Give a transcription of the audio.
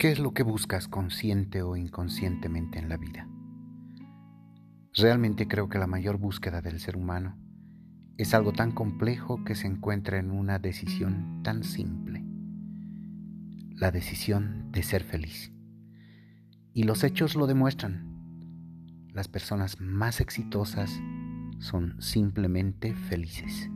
¿Qué es lo que buscas consciente o inconscientemente en la vida? Realmente creo que la mayor búsqueda del ser humano es algo tan complejo que se encuentra en una decisión tan simple, la decisión de ser feliz. Y los hechos lo demuestran. Las personas más exitosas son simplemente felices.